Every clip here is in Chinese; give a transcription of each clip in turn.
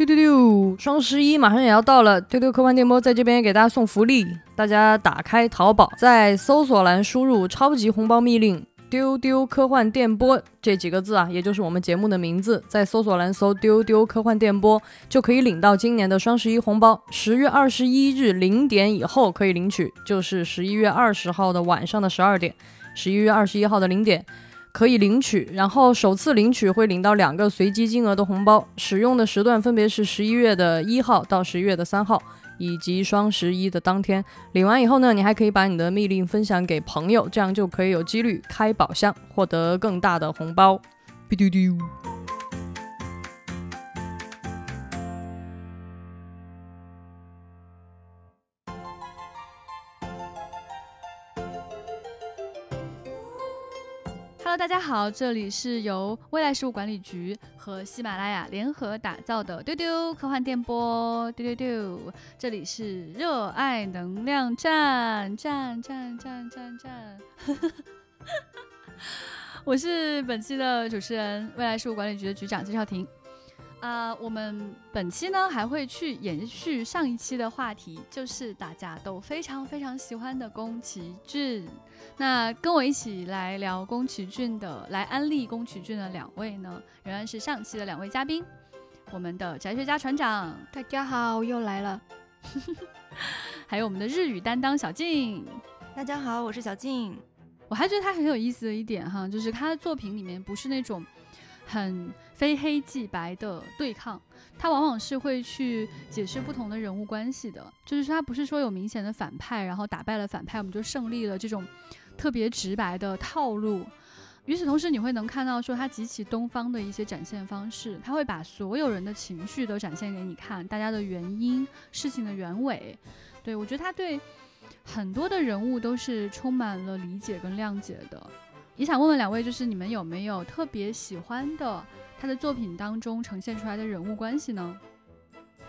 丢丢丢！双十一马上也要到了，丢丢科幻电波在这边给大家送福利，大家打开淘宝，在搜索栏输入“超级红包密令”。丢丢科幻电波这几个字啊，也就是我们节目的名字，在搜索栏搜“丢丢科幻电波”就可以领到今年的双十一红包。十月二十一日零点以后可以领取，就是十一月二十号的晚上的十二点，十一月二十一号的零点可以领取。然后首次领取会领到两个随机金额的红包，使用的时段分别是十一月的一号到十一月的三号。以及双十一的当天领完以后呢，你还可以把你的密令分享给朋友，这样就可以有几率开宝箱，获得更大的红包。嘟嘟嘟。大家好，这里是由未来事务管理局和喜马拉雅联合打造的丢丢科幻电波，丢丢丢，这里是热爱能量站，站站站站站，我是本期的主持人，未来事务管理局的局长金少廷。啊，我们本期呢还会去延续上一期的话题，就是大家都非常非常喜欢的宫崎骏。那跟我一起来聊宫崎骏的，来安利宫崎骏的两位呢，仍然是上期的两位嘉宾，我们的宅学家船长，大家好，又来了，还有我们的日语担当小静，大家好，我是小静。我还觉得他很有意思的一点哈，就是他的作品里面不是那种。很非黑即白的对抗，他往往是会去解释不同的人物关系的。就是说，他不是说有明显的反派，然后打败了反派我们就胜利了这种特别直白的套路。与此同时，你会能看到说他极其东方的一些展现方式，他会把所有人的情绪都展现给你看，大家的原因、事情的原委。对我觉得他对很多的人物都是充满了理解跟谅解的。也想问问两位，就是你们有没有特别喜欢的他的作品当中呈现出来的人物关系呢？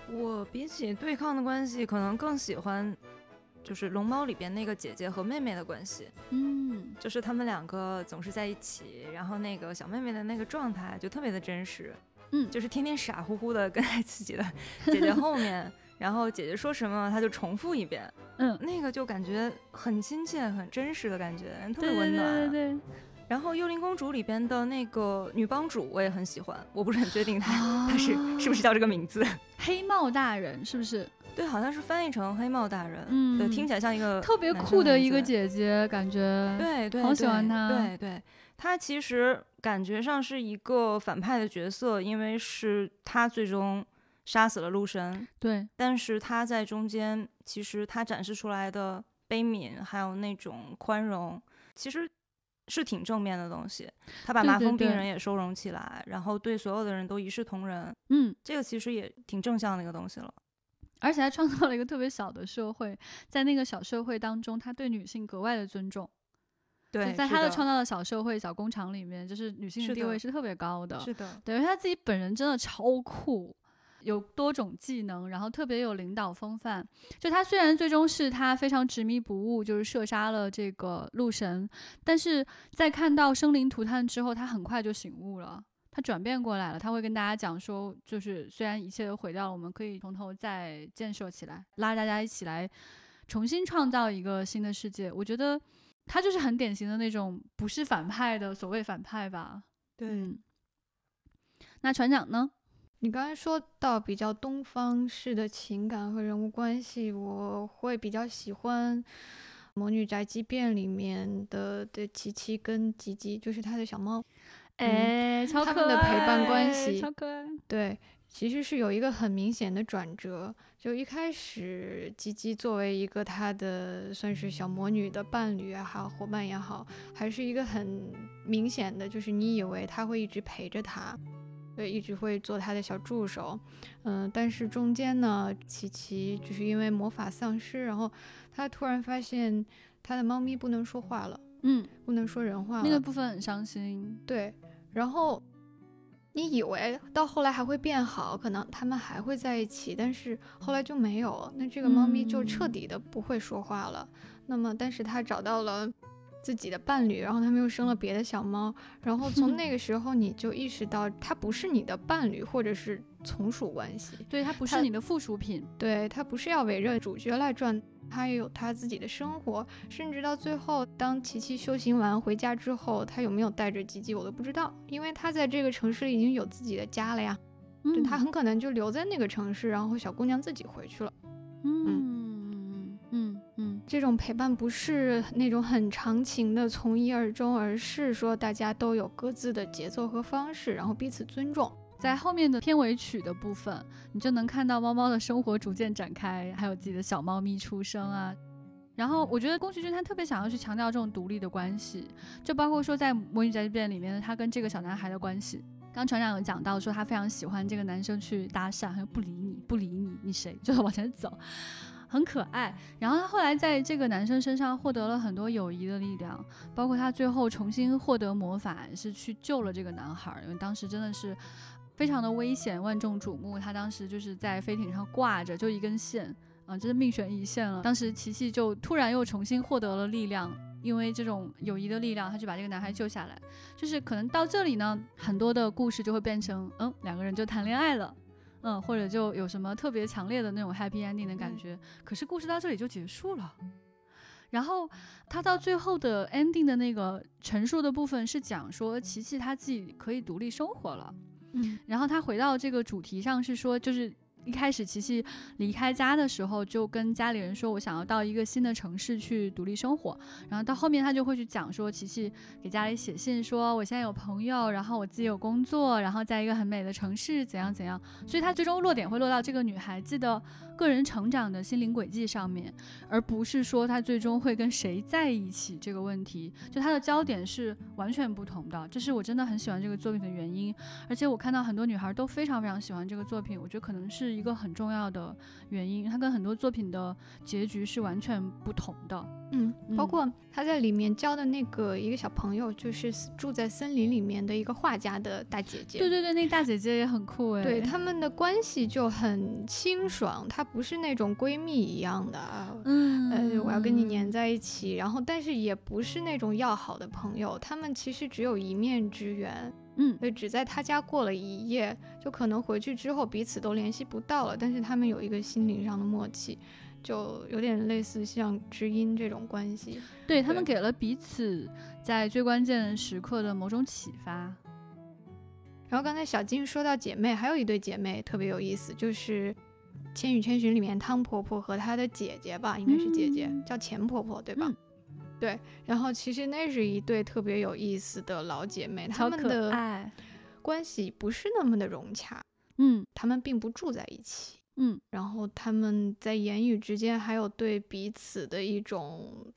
我比起对抗的关系，可能更喜欢就是龙猫里边那个姐姐和妹妹的关系。嗯，就是他们两个总是在一起，然后那个小妹妹的那个状态就特别的真实。嗯，就是天天傻乎乎的跟在自己的 姐姐后面，然后姐姐说什么他就重复一遍。嗯，那个就感觉很亲切、很真实的感觉，特别温暖。对对对。然后《幽灵公主》里边的那个女帮主我也很喜欢，我不是很确定她 她是是不是叫这个名字。黑帽大人是不是？对，好像是翻译成黑帽大人。嗯，对，听起来像一个特别酷的一个姐姐，感觉。对对，好喜欢她。对对，她其实感觉上是一个反派的角色，因为是她最终。杀死了陆神，对，但是他在中间，其实他展示出来的悲悯，还有那种宽容，其实是挺正面的东西。他把麻风病人也收容起来，然后对所有的人都一视同仁，嗯，这个其实也挺正向的一个东西了。而且还创造了一个特别小的社会，在那个小社会当中，他对女性格外的尊重。对，在他的创造的小社会、小工厂里面，就是女性的地位是特别高的。是的，等于他自己本人真的超酷。有多种技能，然后特别有领导风范。就他虽然最终是他非常执迷不悟，就是射杀了这个鹿神，但是在看到生灵涂炭之后，他很快就醒悟了，他转变过来了。他会跟大家讲说，就是虽然一切都毁掉了，我们可以从头再建设起来，拉大家一起来重新创造一个新的世界。我觉得他就是很典型的那种不是反派的所谓反派吧。对。那船长呢？你刚才说到比较东方式的情感和人物关系，我会比较喜欢《魔女宅急便》里面的的琪琪跟吉吉，就是他的小猫，哎，超可爱，他们的陪伴关系超可爱。对，其实是有一个很明显的转折，就一开始吉吉作为一个他的算是小魔女的伴侣也好，伙伴也好，还是一个很明显的，就是你以为他会一直陪着他。对，一直会做他的小助手，嗯，但是中间呢，琪琪就是因为魔法丧失，然后他突然发现他的猫咪不能说话了，嗯，不能说人话，那个部分很伤心。对，然后你以为到后来还会变好，可能他们还会在一起，但是后来就没有，那这个猫咪就彻底的不会说话了。那么，但是他找到了自己的伴侣，然后他们又生了别的小猫，然后从那个 时候你就意识到它不是你的伴侣，或者是从属关系，对，它不是你的附属品。对它不是要围着主角来转，它也有它自己的生活，甚至到最后，当琪琪修行完回家之后，他有没有带着吉吉我都不知道，因为他在这个城市里已经有自己的家了呀，对嗯。他很可能就留在那个城市，然后小姑娘自己回去了。嗯这种陪伴不是那种很长情的从一而终，而是说大家都有各自的节奏和方式，然后彼此尊重。在后面的片尾曲的部分，你就能看到猫猫的生活逐渐展开，还有自己的小猫咪出生啊。然后我觉得宫崎骏他特别想要去强调这种独立的关系，就包括说在《魔女宅急便》里面，他跟这个小男孩的关系。刚船长有讲到说他非常喜欢这个男生去搭讪，他又不理你，不理你，你谁？就是往前走，很可爱。然后他后来在这个男生身上获得了很多友谊的力量，包括他最后重新获得魔法，是去救了这个男孩，因为当时真的是非常的危险，万众瞩目。他当时就是在飞艇上挂着，就一根线，啊、真是命悬一线了。当时琪琪就突然又重新获得了力量，因为这种友谊的力量，他就把这个男孩救下来。就是可能到这里呢，很多的故事就会变成，嗯，两个人就谈恋爱了。嗯，或者就有什么特别强烈的那种 happy ending 的感觉，可是故事到这里就结束了。然后他到最后的 ending 的那个陈述的部分是讲说，琪琪他自己可以独立生活了。嗯然后他回到这个主题上是说，就是一开始琪琪离开家的时候，就跟家里人说我想要到一个新的城市去独立生活。然后到后面他就会去讲说，琪琪给家里写信说我现在有朋友，然后我自己有工作，然后在一个很美的城市怎样怎样。所以他最终落点会落到这个女孩子的个人成长的心灵轨迹上面，而不是说她最终会跟谁在一起这个问题。就她的焦点是完全不同的，这是我真的很喜欢这个作品的原因。而且我看到很多女孩都非常非常喜欢这个作品，我觉得可能是一个很重要的原因。它跟很多作品的结局是完全不同的。嗯，包嗯括他在里面教的那个一个小朋友，就是住在森林里面的一个画家的大姐姐。对对对，那大姐姐也很酷哎。对他们的关系就很清爽，她不是那种闺蜜一样的啊，嗯，呃，我要跟你黏在一起，然后但是也不是那种要好的朋友，他们其实只有一面之缘，嗯对，只在他家过了一夜，就可能回去之后彼此都联系不到了，但是他们有一个心灵上的默契，就有点类似像知音这种关系。对他们给了彼此在最关键时刻的某种启发。然后刚才小金说到姐妹，还有一对姐妹特别有意思，就是《千与千寻》里面汤婆婆和她的姐姐吧，应该是姐姐，嗯叫钱婆婆，对吧？嗯对。然后其实那是一对特别有意思的老姐妹，她们的，关系不是那么的融洽，嗯她们并不住在一起。嗯然后他们在言语之间还有对彼此的一种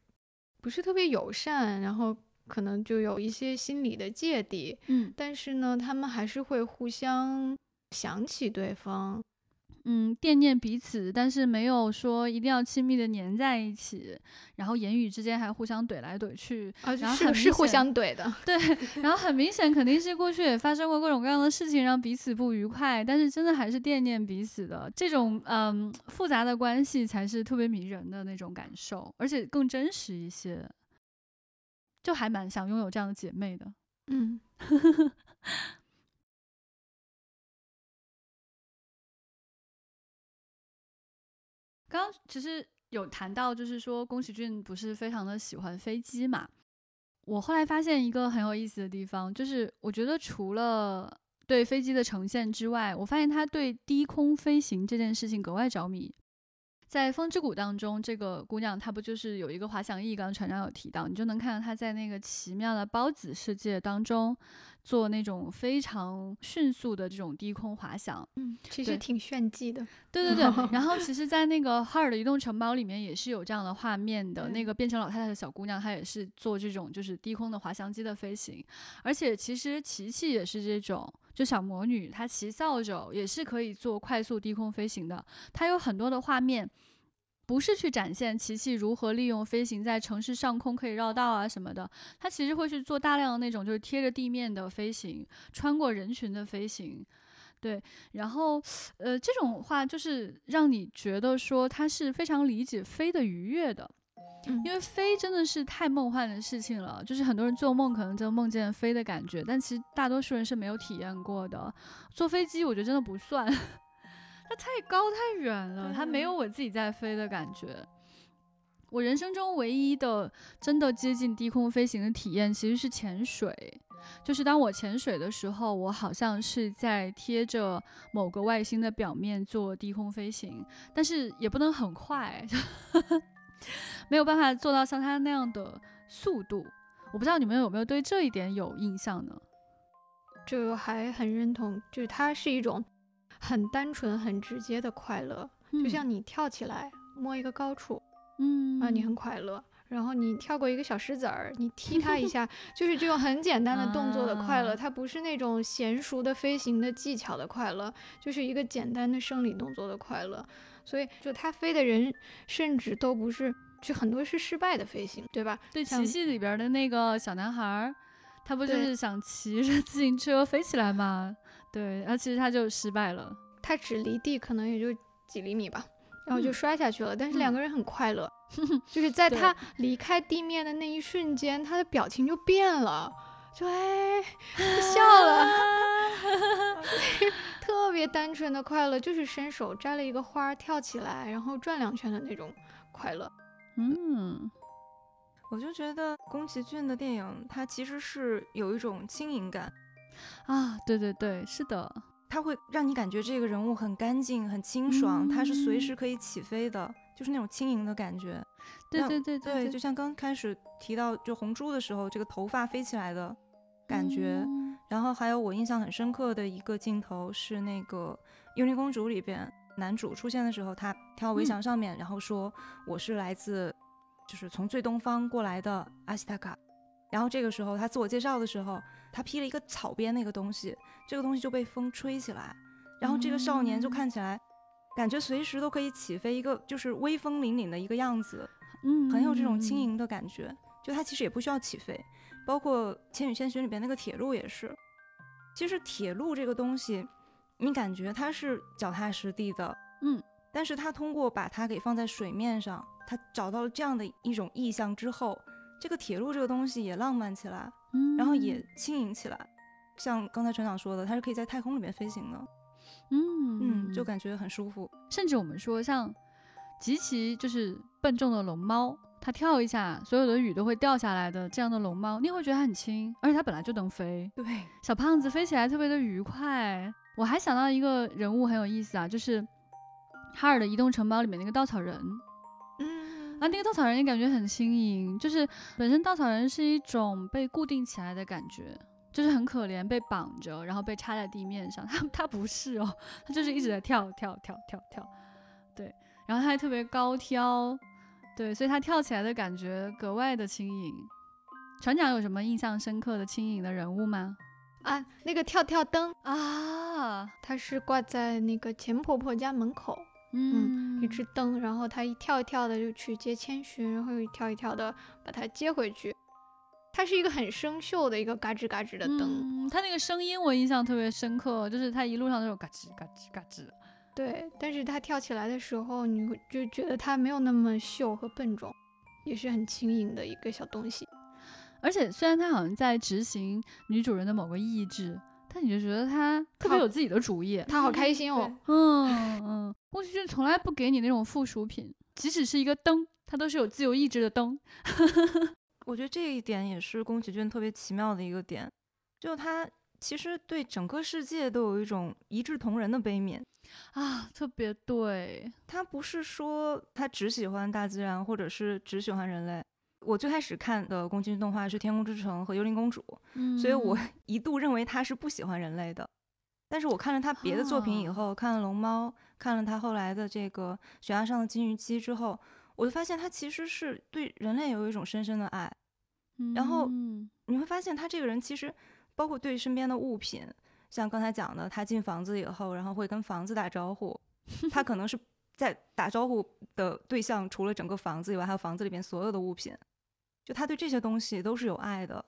不是特别友善，然后可能就有一些心理的芥蒂，嗯但是呢，他们还是会互相想起对方。嗯，惦念彼此，但是没有说一定要亲密的粘在一起，然后言语之间还互相怼来怼去，啊，然后是是互相怼的，对，然后很明显肯定是过去也发生过各种各样的事情，让彼此不愉快，但是真的还是惦念彼此的这种嗯复杂的关系才是特别迷人的那种感受，而且更真实一些，就还蛮想拥有这样的姐妹的。嗯，刚其实有谈到，就是说宫崎骏不是非常的喜欢飞机嘛。我后来发现一个很有意思的地方，就是我觉得除了对飞机的呈现之外，我发现他对低空飞行这件事情格外着迷。在《风之谷》当中，这个姑娘她不就是有一个滑翔翼？刚刚船长有提到，你就能看到她在那个奇妙的孢子世界当中做那种非常迅速的这种低空滑翔。嗯，其实挺炫技的。对对对，然后其实，在那个哈尔的移动城堡里面也是有这样的画面的。那个变成老太太的小姑娘，她也是做这种就是低空的滑翔机的飞行，而且其实琪琪也是这种，就小魔女她骑扫帚也是可以做快速低空飞行的。她有很多的画面。不是去展现琪琪如何利用飞行在城市上空可以绕道啊什么的，她其实会去做大量的那种就是贴着地面的飞行，穿过人群的飞行，对，然后呃，这种话就是让你觉得说他是非常理解飞的愉悦的。嗯因为飞真的是太梦幻的事情了，就是很多人做梦可能就梦见飞的感觉，但其实大多数人是没有体验过的。坐飞机我觉得真的不算，它太高太远了，它没有我自己在飞的感觉。我人生中唯一的真的接近低空飞行的体验其实是潜水，就是当我潜水的时候，我好像是在贴着某个外星的表面做低空飞行，但是也不能很快，没有办法做到像他那样的速度。我不知道你们有没有对这一点有印象呢？就还很认同，就是它是一种很单纯、很直接的快乐，就像你跳起来摸一个高处嗯啊，你很快乐。然后你跳过一个小石子儿，你踢它一 下，就是这种很简单的动作的快乐，啊它不是那种娴熟的飞行的技巧的快乐，就是一个简单的生理动作的快乐。所以，就他飞的人，甚至都不是，就很多是失败的飞行，对吧？对像奇迹里边的那个小男孩儿，他不就是想骑着自行车飞起来吗？对，然后其实他就失败了。他只离地可能也就几厘米吧，然后就嗯摔下去了。但是嗯两个人很快乐，就是在他离开地面的那一瞬间，他的表情就变了，就哎就 笑了，特别单纯的快乐，就是伸手摘了一个花儿，跳起来，然后转两圈的那种快乐。嗯，我就觉得宫崎骏的电影，它其实是有一种轻盈感，啊，对对对，是的，它会让你感觉这个人物很干净、很清爽，它是随嗯时可以起飞的，就是那种轻盈的感觉。那对对对对，对，就像刚开始提到就红猪的时候，这个头发飞起来的感觉。嗯然后还有我印象很深刻的一个镜头是那个《幽灵公主》里边男主出现的时候，他跳围嗯墙上面，然后说我是来自就是从最东方过来的阿西塔卡。然后这个时候他自我介绍的时候，他披了一个草编那个东西，这个东西就被风吹起来，然后这个少年就嗯看起来感觉随时都可以起飞，一个就是威风凛凛的一个样子。嗯，很有这种轻嗯。盈的感觉。就他其实也不需要起飞，包括《千与千寻》里边那个铁路也是。其实铁路这个东西，你感觉它是脚踏实地的，嗯，但是它通过把它给放在水面上，它找到了这样的一种意象之后，这个铁路这个东西也浪漫起来，嗯，然后也轻盈起来。像刚才船长说的，它是可以在太空里面飞行的，嗯嗯，就感觉很舒服。甚至我们说像极其就是笨重的龙猫，它跳一下，所有的雨都会掉下来的这样的龙猫，你也会觉得它很轻，而且它本来就能飞。对，小胖子飞起来特别的愉快。我还想到一个人物很有意思啊，就是哈尔的移动城堡里面那个稻草人嗯啊，那个稻草人也感觉很轻盈，就是本身稻草人是一种被固定起来的感觉。就是很可怜，被绑着，然后被插在地面上。他他不是哦，他就是一直在跳跳跳跳跳，对，然后他还特别高挑，对，所以他跳起来的感觉格外的轻盈。船长有什么印象深刻的轻盈的人物吗？啊，那个跳跳灯，啊，它是挂在那个钱婆婆家门口，嗯，一只灯，然后它一跳一跳的就去接千寻，然后又一跳一跳的把它接回去。它是一个很生锈的一个嘎吱嘎吱的灯，嗯，他那个声音我印象特别深刻，就是它一路上都有嘎吱嘎吱嘎吱。对。但是它跳起来的时候，你会就觉得它没有那么秀和笨重，也是很轻盈的一个小东西。而且虽然他好像在执行女主人的某个意志，但你就觉得他特别有自己的主意。它好开心哦，嗯嗯，宫崎骏从来不给你那种附属品，即使是一个灯，它都是有自由意志的灯。我觉得这一点也是宫崎骏特别奇妙的一个点，就他其实对整个世界都有一种一视同仁的悲悯。啊，特别对，他不是说他只喜欢大自然，或者是只喜欢人类。我最开始看的宫崎骏动画是《天空之城》和《幽灵公主》，嗯所以我一度认为他是不喜欢人类的。但是我看了他别的作品以后，看了《龙猫》，看了他后来的这个《悬崖上的金鱼姬》之后，我就发现他其实是对人类有一种深深的爱。然后嗯你会发现他这个人其实包括对身边的物品，像刚才讲的，他进房子以后，然后会跟房子打招呼。他可能是在打招呼的对象，除了整个房子以外，还有房子里面所有的物品。就他对这些东西都是有爱的。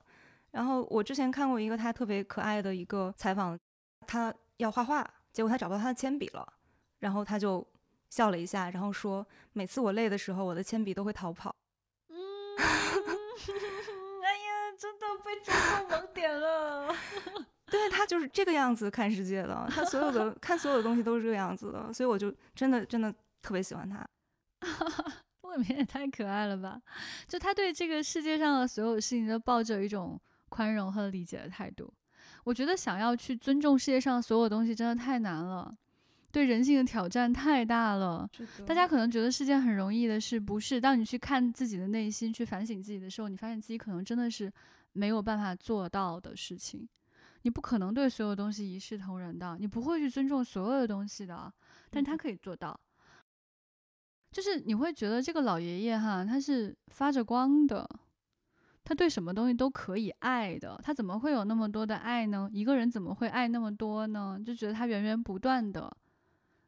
然后我之前看过一个他特别可爱的一个采访，他要画画，结果他找不到他的铅笔了。然后他就笑了一下，然后说：「每次我累的时候，我的铅笔都会逃跑。」嗯。哎呀，真的被抓。为他就是这个样子看世界的，他所有的看所有的东西都是这个样子的，所以我就真的真的特别喜欢他。未免也太可爱了吧！就他对这个世界上的所有事情都抱着一种宽容和理解的态度。我觉得想要去尊重世界上所有东西真的太难了，对人性的挑战太大了。大家可能觉得是件很容易的事，不是？当你去看自己的内心，去反省自己的时候，你发现自己可能真的是没有办法做到的事情。你不可能对所有东西一视同仁的，你不会去尊重所有的东西的，但他可以做到。就是你会觉得这个老爷爷哈，他是发着光的，他对什么东西都可以爱的，他怎么会有那么多的爱呢？一个人怎么会爱那么多呢？就觉得他源源不断的，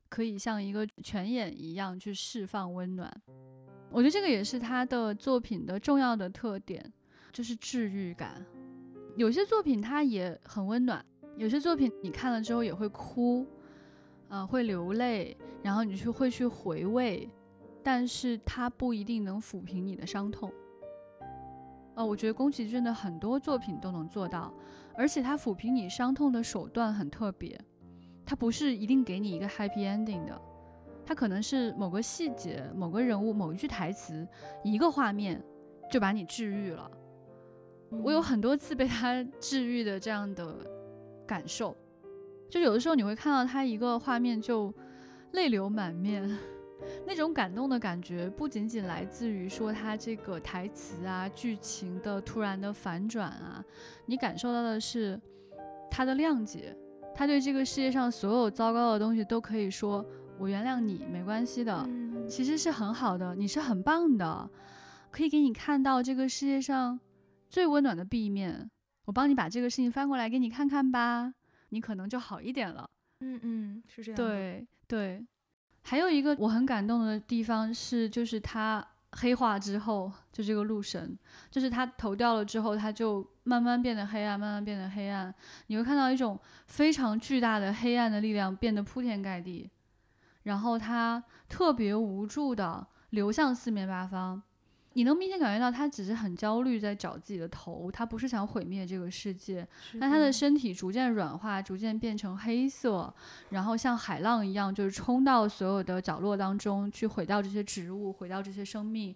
可以像一个泉眼一样去释放温暖。我觉得这个也是他的作品的重要的特点，就是治愈感。有些作品它也很温暖，有些作品你看了之后也会哭，啊，会流泪，然后你去会去回味。但是它不一定能抚平你的伤痛，呃，我觉得宫崎骏的很多作品都能做到，而且他抚平你伤痛的手段很特别，他不是一定给你一个 happy ending 的，他可能是某个细节、某个人物、某一句台词、一个画面就把你治愈了。我有很多次被他治愈的这样的感受，就有的时候你会看到他一个画面就泪流满面。那种感动的感觉，不仅仅来自于说他这个台词啊、剧情的突然的反转啊，你感受到的是他的谅解，他对这个世界上所有糟糕的东西都可以说“我原谅你，没关系的”，其实是很好的，你是很棒的，可以给你看到这个世界上最温暖的 B 面。我帮你把这个事情翻过来给你看看吧，你可能就好一点了。嗯嗯，是这样。对对。还有一个我很感动的地方是，就是他黑化之后，就这个路神，就是他头掉了之后，他就慢慢变得黑暗，慢慢变得黑暗。你会看到一种非常巨大的黑暗的力量变得铺天盖地，然后他特别无助的流向四面八方。你能明显感觉到他只是很焦虑，在找自己的头，他不是想毁灭这个世界。那他的身体逐渐软化，逐渐变成黑色，然后像海浪一样，就是冲到所有的角落当中去，毁掉这些植物，毁掉这些生命。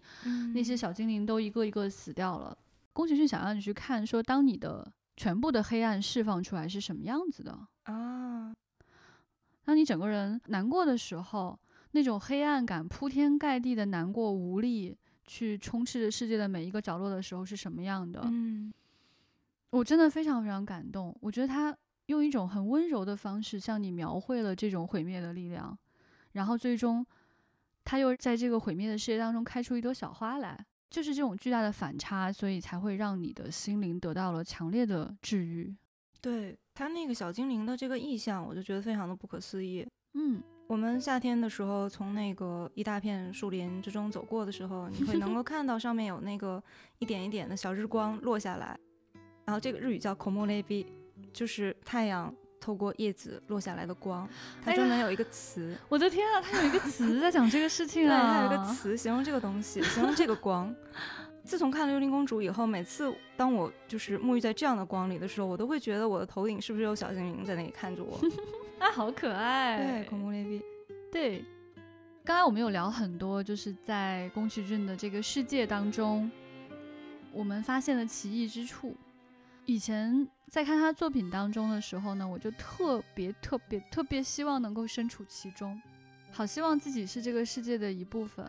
那些小精灵都一个一个死掉了。宫崎骏想让你去看，说当你的全部的黑暗释放出来是什么样子的啊？当你整个人难过的时候，那种黑暗感铺天盖地的难过无力。去充斥着世界的每一个角落的时候是什么样的？嗯，我真的非常非常感动。我觉得他用一种很温柔的方式向你描绘了这种毁灭的力量，然后最终他又在这个毁灭的世界当中开出一朵小花来，就是这种巨大的反差，所以才会让你的心灵得到了强烈的治愈。对他那个小精灵的这个意象，我就觉得非常的不可思议。嗯。我们夏天的时候，从那个一大片树林之中走过的时候，你会能够 看到上面有那个一点一点的小日光落下来，然后这个日语叫 “komorebi”，就是太阳透过叶子落下来的光。它专门有一个词，我的天啊，它有一个词在讲这个事 情啊！它有一个词形容这个东西，形容这个光。自从看了《幽灵公主》以后，每次当我就是沐浴在这样的光里的时候，我都会觉得我的头顶是不是有小精灵在那里看着我。啊，好可爱！对，恐怖雷比。对，刚才我们有聊很多，就是在宫崎骏的这个世界当中，我们发现了奇异之处。以前在看他作品当中的时候呢，我就特别特别特别希望能够身处其中，好希望自己是这个世界的一部分，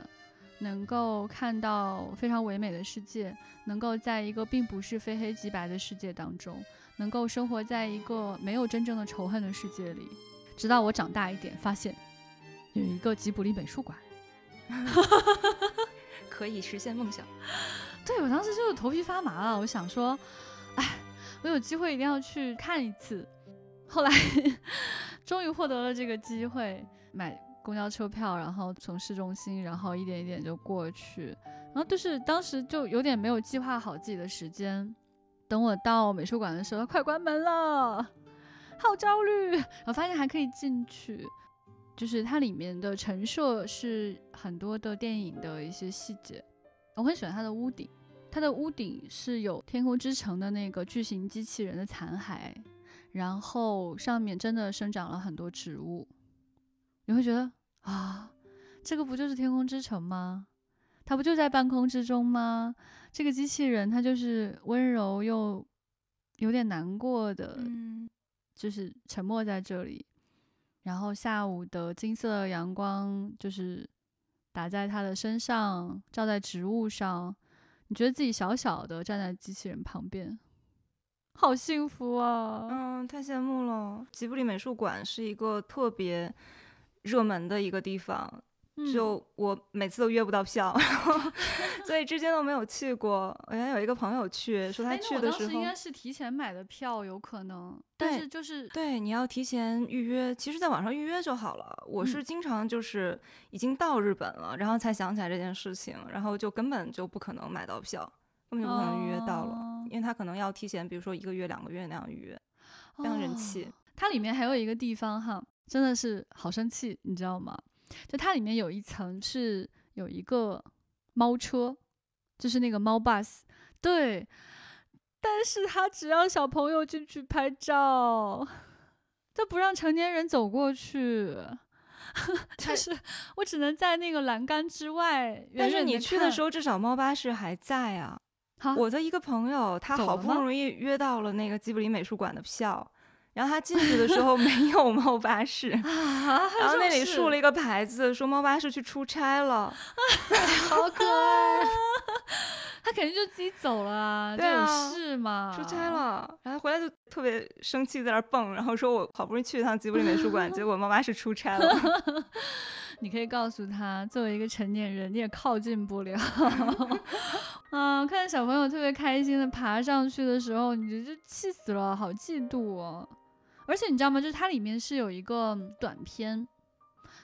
能够看到非常唯美的世界，能够在一个并不是非黑即白的世界当中。能够生活在一个没有真正的仇恨的世界里，直到我长大一点，发现有一个吉卜力美术馆 可以实现梦想。对我当时就是头皮发麻了，我想说，哎，我有机会一定要去看一次。后来 终于获得了这个机会，买公交车票，然后从市中心，然后一点一点就过去，然后就是当时就有点没有计划好自己的时间。等我到美术馆的时候，快关门了，好焦虑。我发现还可以进去，就是它里面的陈设是很多的电影的一些细节。我很喜欢它的屋顶，它的屋顶是有《天空之城》的那个巨型机器人的残骸，然后上面真的生长了很多植物，你会觉得啊，这个不就是天空之城吗？它不就在半空之中吗？这个机器人它就是温柔又有点难过的，嗯，就是沉默在这里。然后下午的金色阳光就是打在它的身上，照在植物上，你觉得自己小小的站在机器人旁边，好幸福啊！嗯，太羡慕了。吉卜力美术馆是一个特别热门的一个地方，嗯就我每次都约不到票，所以至今都没有去过。我原来有一个朋友去，说他去的时候应，该是提前买的票，有可能，但对是就是对，你要提前预约，其实在网上预约就好了。我是嗯经常就是已经到日本了，然后才想起来这件事情，然后就根本就不可能买到票，根本就不可能预约到了，哦因为他可能要提前，比如说一个月、两个月那样预约，非常人气。哦它里面还有一个地方哈，真的是好生气，你知道吗？就它里面有一层是有一个猫车，就是那个猫 bus，对，但是它只让小朋友进去拍照，它不让成年人走过去。就是我只能在那个栏杆之外，但是你去的时候，至少猫巴士还在啊。我的一个朋友，他好不容易约到了那个吉卜力美术馆的票，然后他进去的时候 没有猫巴士，啊，然后那里竖了一一个牌子，说猫巴士去出差了。好可爱，他肯定就自己走了啊，这有对啊事吗？出差了，然后回来就特别生气，在那儿蹦，然后说我好不容易去一趟吉卜力美术馆，结果猫巴士出差了。你可以告诉他，作为一个成年人，你也靠近不了。啊，看小朋友特别开心的爬上去的时候，你就气死了，好嫉妒哦。而且你知道吗？就是它里面是有一个短片，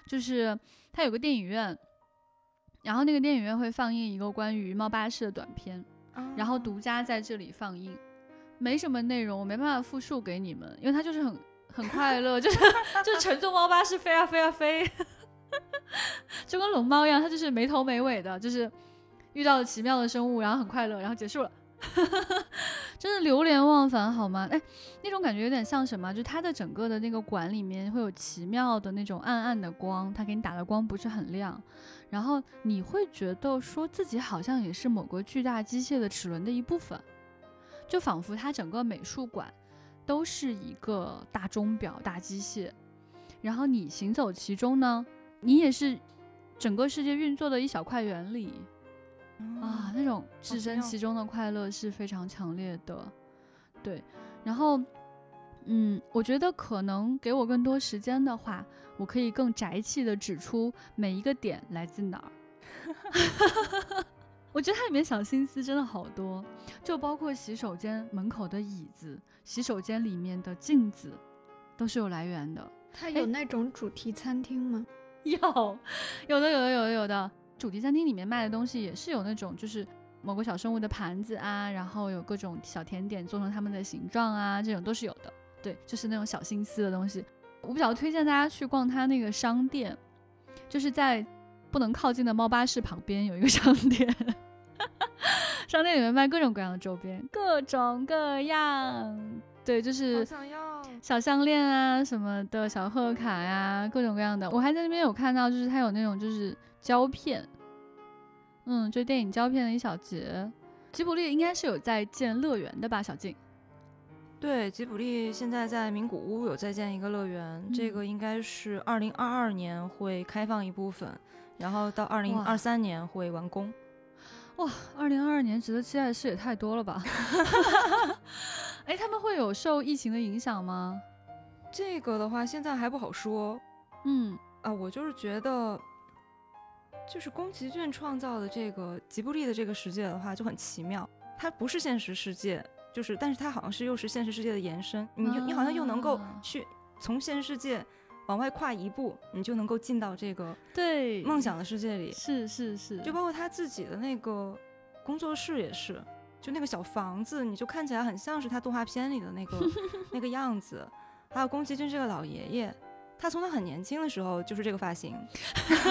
就是它有个电影院，然后那个电影院会放映一个关于猫巴士的短片，然后独家在这里放映，没什么内容，我没办法复述给你们，因为它就是很很快乐，就是就是乘坐猫巴士飞啊飞啊飞，就跟龙猫一样，它就是没头没尾的，就是遇到了奇妙的生物，然后很快乐，然后结束了。真的流连忘返好吗？哎，那种感觉有点像什么？就它的整个的那个馆里面会有奇妙的那种暗暗的光，它给你打的光不是很亮，然后你会觉得说自己好像也是某个巨大机械的齿轮的一部分，就仿佛它整个美术馆都是一个大钟表、大机械，然后你行走其中呢，你也是整个世界运作的一小块原理。啊，那种置身其中的快乐是非常强烈的，对。然后，嗯，我觉得可能给我更多时间的话，我可以更宅气的指出每一个点来自哪儿。我觉得它里面小心思真的好多，就包括洗手间门口的椅子、洗手间里面的镜子，都是有来源的。它有那种主题餐厅吗？有，有的，有的，有的，有的。主题餐厅里面卖的东西也是有那种，就是某个小生物的盘子啊，然后有各种小甜点做成它们的形状啊，这种都是有的。对，就是那种小心思的东西。我比较推荐大家去逛它那个商店，就是在不能靠近的猫巴士旁边有一个商店，商店里面卖各种各样的周边，各种各样。对，就是好想要。小项链啊什么的，小贺卡呀、各种各样的。我还在那边有看到，就是它有那种就是胶片，嗯，就电影胶片的一小节。吉卜力应该是有在建乐园的吧，小静？对，吉卜力现在在名古屋有在建一个乐园，这嗯个应该是二零二二年会开放一部分，然后到二零哇二三年会完工。哇，二零二二年值得期待的事也太多了吧？哎，他们会有受疫情的影响吗？这个的话，现在还不好说嗯，啊。我就是觉得，就是宫崎骏创造的这个吉卜力的这个世界的话，就很奇妙。它不是现实世界，就是，但是它好像是又是现实世界的延伸。你就你好像又能够啊去从现实世界往外跨一步，你就能够进到这个对，梦想的世界里。是是是，就包括他自己的那个工作室也是，就那个小房子，你就看起来很像是他动画片里的那个 那个样子。还有宫崎骏这个老爷爷，他从他很年轻的时候就是这个发型，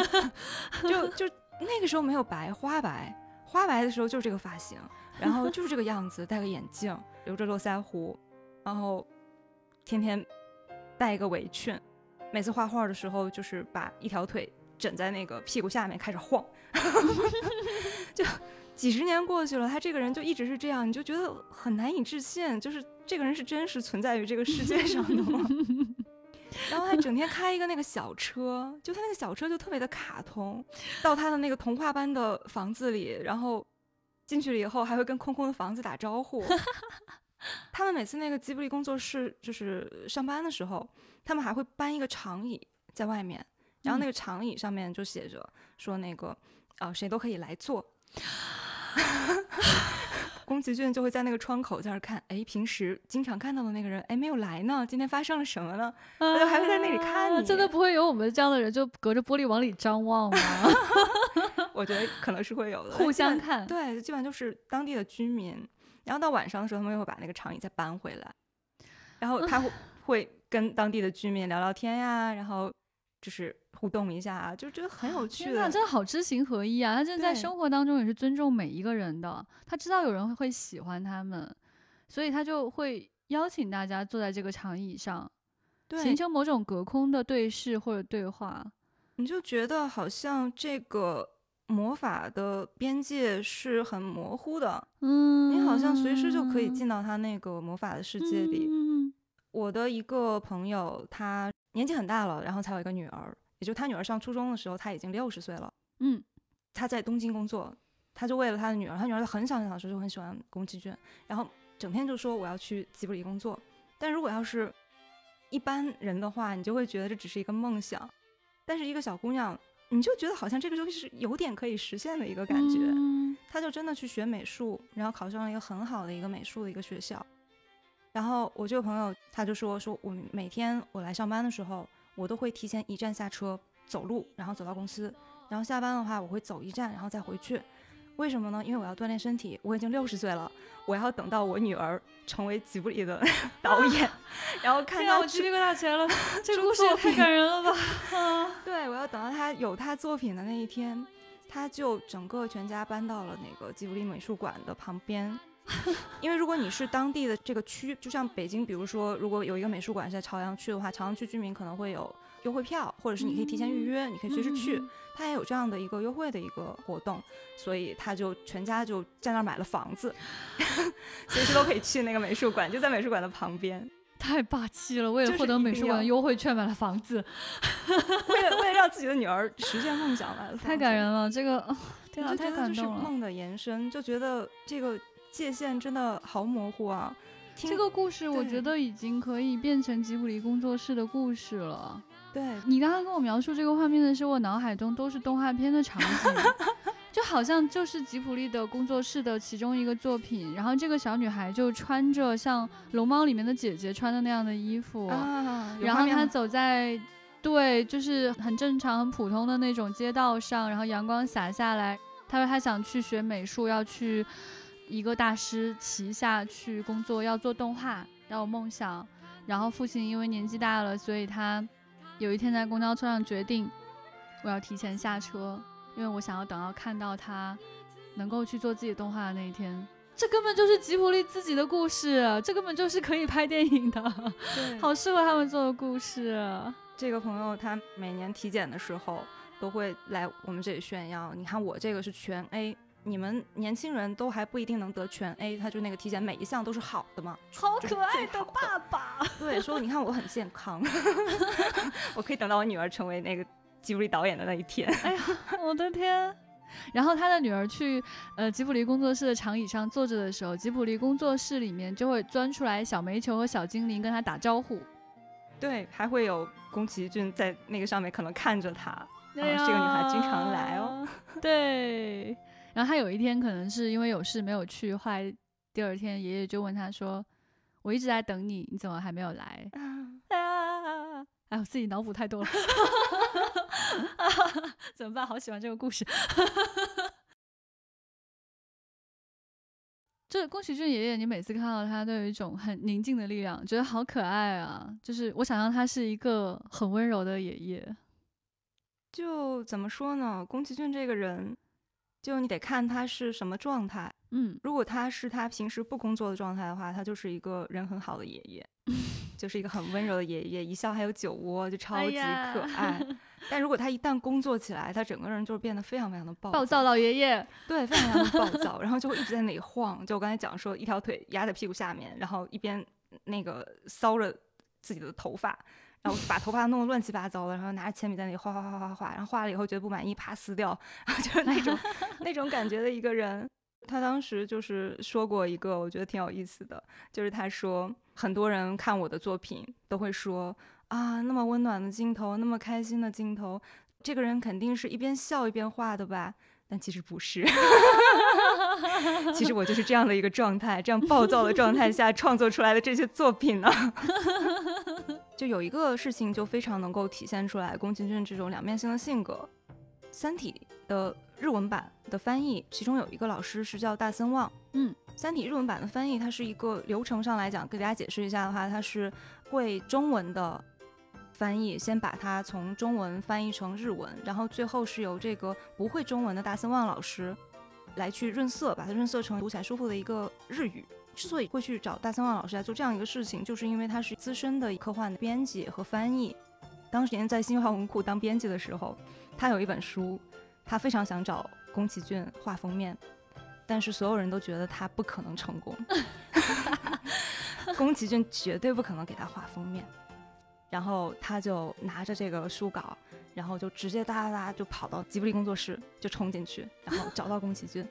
就就那个时候没有白花白，花白的时候就是这个发型，然后就是这个样子，戴个眼镜，留着络腮胡，然后天天戴一个围裙，每次画画的时候就是把一条腿枕在那个屁股下面开始晃，就几十年过去了，他这个人就一直是这样，你就觉得很难以置信，就是这个人是真实存在于这个世界上的吗？然后他整天开一个那个小车，就他那个小车就特别的卡通，到他的那个童话般的房子里，然后进去了以后还会跟空空的房子打招呼。他们每次那个吉卜力工作室就是上班的时候，他们还会搬一个长椅在外面，然后那个长椅上面就写着说那个呃谁都可以来坐。宫崎骏就会在那个窗口在那看，哎，平时经常看到的那个人，哎，没有来呢，今天发生了什么呢？他就还会在那里看你。真的不会有我们这样的人就隔着玻璃往里张望吗？我觉得可能是会有的，互相看。对，基本上就是当地的居民。然后到晚上的时候，他们又会把那个长椅再搬回来，然后他会会跟当地的居民聊聊天呀，然后就是互动一下啊，就觉得很有趣的。真的好知行合一啊！他真的在生活当中也是尊重每一个人的，他知道有人会喜欢他们，所以他就会邀请大家坐在这个长椅上，形成某种隔空的对视或者对话。你就觉得好像这个。魔法的边界是很模糊的，嗯，你好像随时就可以进到他那个魔法的世界里。嗯，我的一个朋友，他年纪很大了，然后才有一个女儿，也就他女儿上初中的时候，他已经六十岁了。嗯，他在东京工作，他就为了他的女儿，他女儿很小很小的时候就很喜欢宫崎骏，然后整天就说我要去吉卜力工作。但如果要是一般人的话，你就会觉得这只是一个梦想，但是一个小姑娘。你就觉得好像这个东西是有点可以实现的一个感觉，他就真的去学美术，然后考上了一个很好的一个美术的一个学校。然后我这个朋友他就说，说我每天我来上班的时候，我都会提前一站下车走路，然后走到公司，然后下班的话我会走一站，然后再回去。为什么呢？因为我要锻炼身体。我已经六十岁了，我要等到我女儿成为吉卜力的 导演，然后看到我鸡皮疙瘩起来了。这个故事也太感人了吧！对，我要等到他有他作品的那一天，他就整个全家搬到了那个吉卜力美术馆的旁边。因为如果你是当地的这个区，就像北京，比如说如果有一个美术馆在朝阳区的话，朝阳区居民可能会有优惠票，或者是你可以提前预约，你可以随时去。他也有这样的一个优惠的一个活动，所以他就全家就在那儿买了房子，随时都可以去那个美术馆，就在美术馆的旁边。太霸气了！为了获得美术馆的优惠券买了房子，为了为了让自己的女儿实现梦想买了。太感人了，这个天啊，太感动了。梦的延伸，就觉得这个界限真的好模糊啊。这个故事我觉得已经可以变成吉卜力工作室的故事了。对你刚刚跟我描述这个画面的时候，我脑海中都是动画片的场景，就好像就是吉卜力的工作室的其中一个作品。然后这个小女孩就穿着像《龙猫》里面的姐姐穿的那样的衣服，然后她走在对，就是很正常、很普通的那种街道上，然后阳光洒下来。她说她想去学美术，要去一个大师旗下去工作，要做动画，要有梦想。然后父亲因为年纪大了，所以他。有一天在公交车上决定，我要提前下车，因为我想要等到看到他能够去做自己动画的那一天。这根本就是吉卜力自己的故事，这根本就是可以拍电影的，对，好适合他们做的故事。这个朋友他每年体检的时候都会来我们这里炫耀，你看我这个是全 A。你们年轻人都还不一定能得全 A，他就那个体检每一项都是好的嘛，好可爱的爸爸。对，说你看我很健康，我可以等到我女儿成为那个吉卜力导演的那一天。哎呀，我的天！然后他的女儿去呃吉卜力工作室的长椅上坐着的时候，吉卜力工作室里面就会钻出来小煤球和小精灵跟他打招呼。对，还会有宫崎骏在那个上面可能看着他，对这个女孩经常来哦。对。然后他有一天可能是因为有事没有去，后来第二天爷爷就问他说：“我一直在等你，你怎么还没有来？”啊！哎，我自己脑补太多了，怎么办？好喜欢这个故事。就是宫崎骏爷爷，你每次看到他都有一种很宁静的力量，觉得好可爱啊！就是我想象他是一个很温柔的爷爷。就怎么说呢？宫崎骏这个人。就你得看他是什么状态，嗯，如果他是他平时不工作的状态的话，他就是一个人很好的爷爷。就是一个很温柔的爷爷，一笑还有酒窝，就超级可爱。但如果他一旦工作起来，他整个人就变得非常非常的暴暴躁老爷爷，对，非常非常的暴躁，然后就会一直在那里晃。就我刚才讲说，一条腿压在屁股下面，然后一边那个搔着自己的头发，然后把头发弄得乱七八糟的，然后拿着铅笔在那里画画画画画画，然后画了以后觉得不满意，啪撕掉，然后就是那种 那种感觉的一个人。他当时就是说过一个，我觉得挺有意思的，就是他说很多人看我的作品都会说啊，那么温暖的镜头，那么开心的镜头，这个人肯定是一边笑一边画的吧？但其实不是，其实我就是这样的一个状态，这样暴躁的状态下创作出来的这些作品呢。就有一个事情就非常能够体现出来宫崎骏这种两面性的性格，《三体》的日文版的翻译，其中有一个老师是叫大森望。嗯，《三体》日文版的翻译，它是一个流程上来讲，给大家解释一下的话，它是会中文的翻译，先把它从中文翻译成日文，然后最后是由这个不会中文的大森望老师来去润色，把它润色成读起来舒服的一个日语。之所以会去找大森望老师来做这样一个事情，就是因为他是资深的科幻的编辑和翻译。当年在新华文库当编辑的时候，他有一本书，他非常想找宫崎骏画封面，但是所有人都觉得他不可能成功，宫崎骏绝对不可能给他画封面。然后他就拿着这个书稿，然后就直接哒哒哒就跑到吉卜力工作室，就冲进去，然后找到宫崎骏，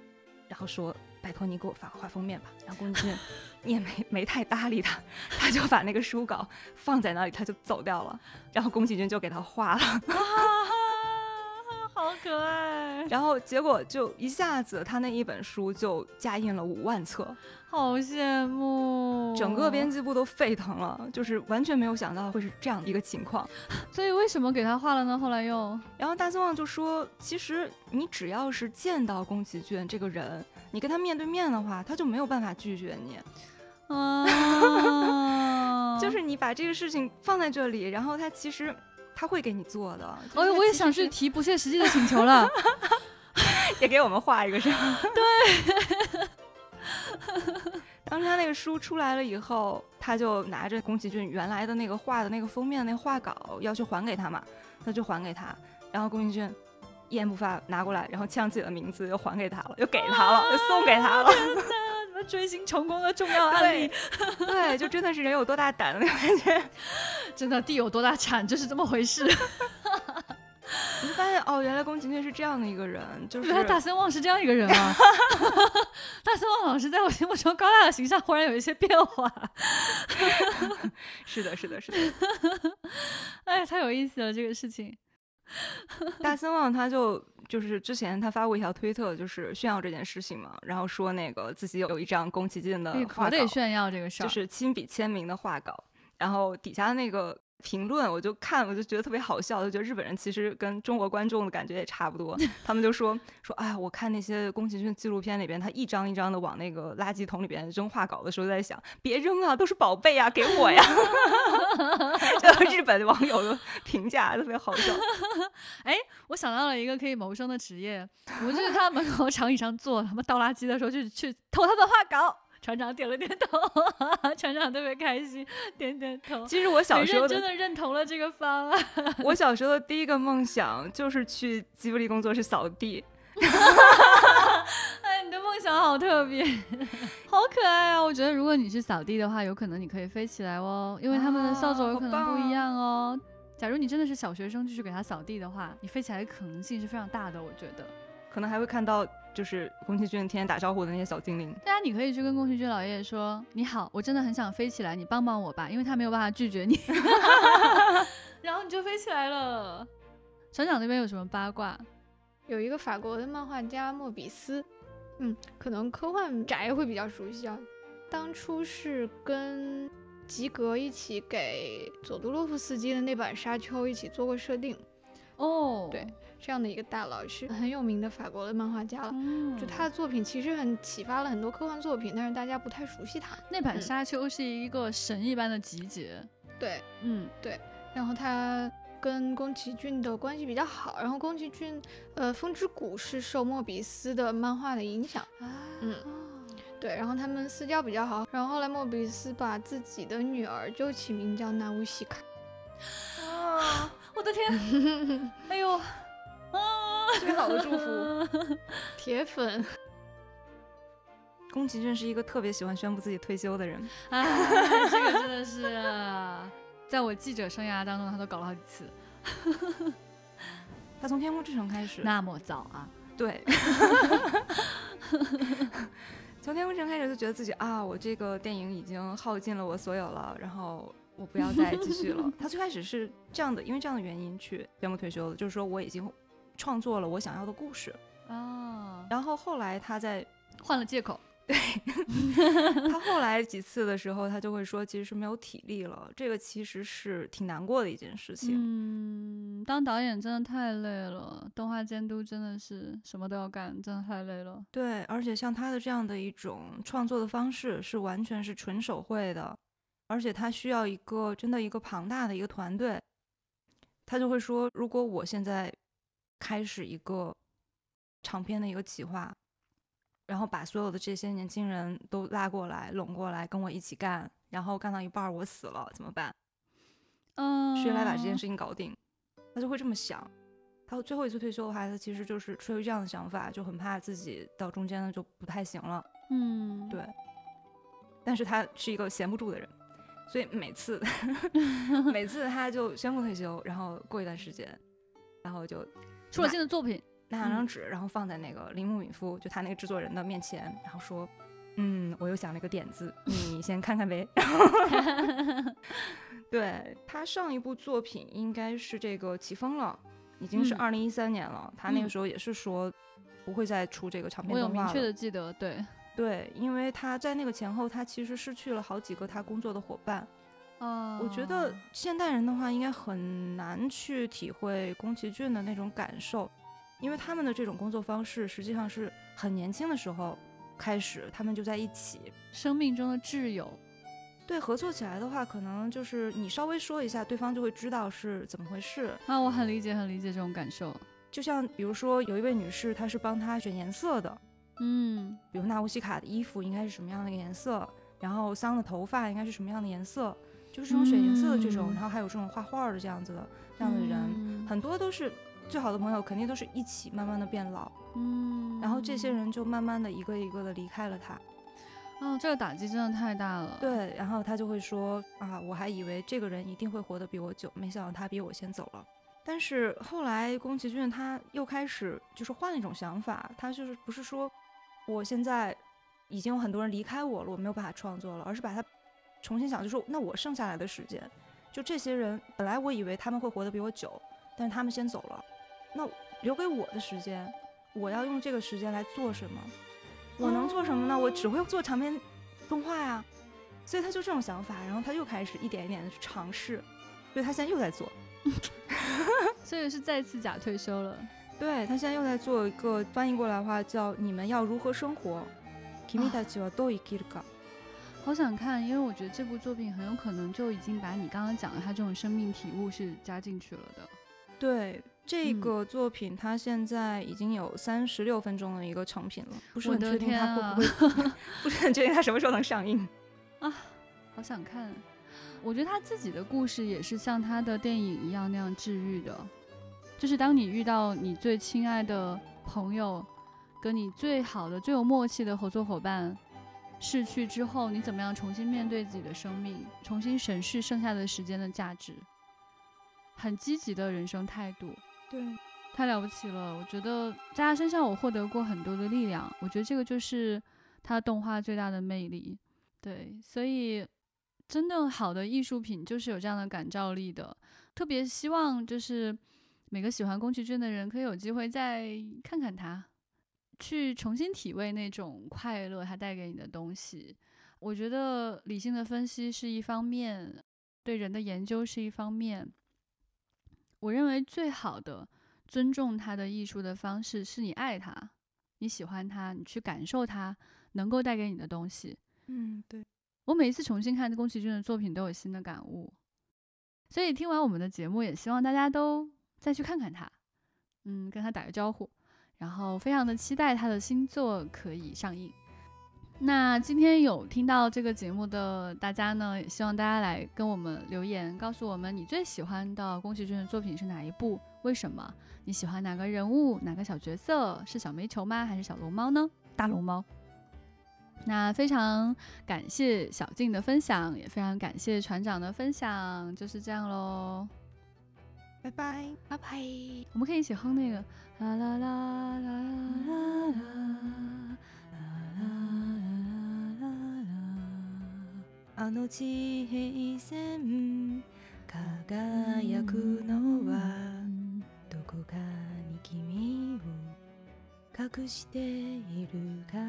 然后说：“拜托你给我发个画封面吧。”然后宫崎骏也没没太搭理他，他就把那个书稿放在那里，他就走掉了。然后宫崎骏就给他画了，好可爱，然后结果就一下子他那一本书就加印了五万册，好羡慕，整个编辑部都沸腾了，就是完全没有想到会是这样一个情况。所以为什么给他画了呢？后来又然后大森望就说：“其实你只要是见到宫崎骏这个人，你跟他面对面的话，他就没有办法拒绝你。啊，就是你把这个事情放在这里，然后他其实他会给你做的。就哦，是他我也想去提不切实际的请求了。也给我们画一个是吧？对。当时他那个书出来了以后，他就拿着宫崎骏原来的那个画的那个封面那个画稿要去还给他嘛，他就还给他，然后宫崎骏一言不发拿过来，然后签上自己的名字又还给他了，又给他了，又送给他了。什么追星成功的重要案例对，对，就真的是人有多大胆的那种感觉。真的地有多大产，就是这么回事。你就发现哦，原来宫崎骏是这样的一个人，就是原来大森望是这样一个人啊！大森望老师在我心目中高大的形象忽然有一些变化，是的，是的，是的。哎，太有意思了这个事情。大森望他就就是之前他发过一条推特，就是炫耀这件事情嘛，然后说那个自己有有一张宫崎骏的哎画稿，得炫耀这个事儿，就是亲笔签名的画稿，然后底下那个。评论我就看，我就觉得特别好笑，就觉得日本人其实跟中国观众的感觉也差不多。他们就说说，哎，我看那些宫崎骏纪录片里边，他一张一张的往那个垃圾桶里边扔画稿的时候，在想，别扔啊，都是宝贝啊，给我呀。就日本网友的评价特别好笑。哎我想到了一个可以谋生的职业，我就在他门口长椅上坐，他们倒垃圾的时候就去偷他的画稿。船长点了点头，船长特别开心，点点头。其实我小时候真的认同了这个方案。我小时候的第一个梦想就是去吉卜力工作室扫地。哎，你的梦想好特别，好可爱啊！我觉得如果你去扫地的话，有可能你可以飞起来哦，因为他们的扫帚有可能不一样哦。假如你真的是小学生，就去给他扫地的话，你飞起来的可能性是非常大的。我觉得，可能还会看到就是宫崎骏天天打招呼的那些小精灵。对啊你可以去跟宫崎骏老爷爷说：“你好，我真的很想飞起来，你帮帮我吧，因为他没有办法拒绝你。”然后你就飞起来了。船长那边有什么八卦？有一个法国的漫画家莫比斯，嗯，可能科幻宅会比较熟悉啊。当初是跟吉格一起给佐杜洛夫斯基的那版《沙丘》一起做过设定，哦，对，这样的一个大佬是很有名的法国的漫画家了。嗯，就他的作品其实很启发了很多科幻作品，但是大家不太熟悉他。那版《嗯沙丘》是一个神一般的集结。对，嗯，对然后他跟宫崎骏的关系比较好，然后宫崎骏，呃，《风之谷》是受莫比斯的漫画的影响，嗯对，然后他们私交比较好，然后后来莫比斯把自己的女儿就起名叫纳乌西卡。啊！我的天！哎呦！啊！最好的祝福，铁粉。宫崎骏是一个特别喜欢宣布自己退休的人。哎，这个真的是，在我记者生涯当中，他都搞了好几次。他从《天空之城》开始，那么早啊？对。从《天空之城》开始就觉得自己啊，我这个电影已经耗尽了我所有了，然后我不要再继续了。他最开始是这样的，因为这样的原因去宣布退休的，就是说我已经创作了我想要的故事啊。然后后来他在换了借口。对 他后来几次的时候，他就会说，其实是没有体力了。这个其实是挺难过的一件事情。嗯，当导演真的太累了，动画监督真的是什么都要干，真的太累了。对，而且像他的这样的一种创作的方式，是完全是纯手绘的，而且他需要一个真的一个庞大的一个团队。他就会说，如果我现在开始一个长篇的一个企划。然后把所有的这些年轻人都拉过来，拢过来跟我一起干，然后干到一半我死了怎么办？嗯，谁来把这件事情搞定？他就会这么想。他最后一次退休的话，他其实就是出于这样的想法，就很怕自己到中间呢就不太行了。嗯，对。但是他是一个闲不住的人，所以每次 每次他就宣布退休，然后过一段时间，然后就出了新的作品。拿两张纸，然后放在那个铃木敏夫，就他那个制作人的面前，然后说：“嗯，我又想了一个点子，你 先看看呗。”对他上一部作品应该是这个《起风了》，已经是二零一三年了。他那个时候也是说不会再出这个长篇动画了。我有明确的记得，对对，因为他在那个前后，他其实失去了好几个他工作的伙伴。哦，我觉得现代人的话，应该很难去体会宫崎骏的那种感受。因为他们的这种工作方式，实际上是很年轻的时候开始，他们就在一起，生命中的挚友。对，合作起来的话，可能就是你稍微说一下，对方就会知道是怎么回事。啊，我很理解，很理解这种感受。就像比如说，有一位女士，她是帮他选颜色的，嗯，比如纳乌西卡的衣服应该是什么样的一个颜色，然后桑的头发应该是什么样的颜色，就是这种选颜色的这种，然后还有这种画画的这样子的这样的人，很多都是。最好的朋友肯定都是一起慢慢的变老，嗯，然后这些人就慢慢的一个一个的离开了他，哦，这个打击真的太大了。对，然后他就会说啊，我还以为这个人一定会活得比我久，没想到他比我先走了。但是后来宫崎骏他又开始就是换了一种想法，他就是不是说我现在已经有很多人离开我了，我没有办法创作了，而是把它重新想，就说那我剩下来的时间，就这些人本来我以为他们会活得比我久，但是他们先走了。那留给我的时间，我要用这个时间来做什么？我能做什么呢？我只会做长篇动画呀。所以他就这种想法，然后他又开始一点一点的去尝试。所以他现在又在做 所以是再次假退休了。对他现在又在做一个翻译过来的话叫“你们要如何生活”。好想看，因为我觉得这部作品很有可能就已经把你刚刚讲的他这种生命体悟是加进去了的。对。这个作品它现在已经有三十六分钟的一个成品了，不是很确定它会不会，不是很确定它什么时候能上映 啊，好想看。我觉得他自己的故事也是像他的电影一样那样治愈的，就是当你遇到你最亲爱的朋友，跟你最好的、最有默契的合作伙伴逝去之后，你怎么样重新面对自己的生命，重新审视剩下的时间的价值，很积极的人生态度。对，太了不起了！我觉得在他身上我获得过很多的力量，我觉得这个就是他动画最大的魅力。对，所以真正好的艺术品就是有这样的感召力的。特别希望就是每个喜欢宫崎骏的人可以有机会再看看他，去重新体味那种快乐它带给你的东西。我觉得理性的分析是一方面，对人的研究是一方面。我认为最好的尊重他的艺术的方式是你爱他，你喜欢他，你去感受他能够带给你的东西。嗯，对。我每一次重新看宫崎骏的作品都有新的感悟，所以听完我们的节目，也希望大家都再去看看他，嗯，跟他打个招呼，然后非常的期待他的新作可以上映。那今天有听到这个节目的大家呢，也希望大家来跟我们留言，告诉我们你最喜欢的宫崎骏的作品是哪一部？为什么？你喜欢哪个人物？哪个小角色？是小煤球吗？还是小龙猫呢？大龙猫。那非常感谢小静的分享，也非常感谢船长的分享，就是这样喽。拜拜，拜拜。我们可以一起哼那个啦啦啦啦啦啦。あの地平線輝くのはどこかに君を隠しているから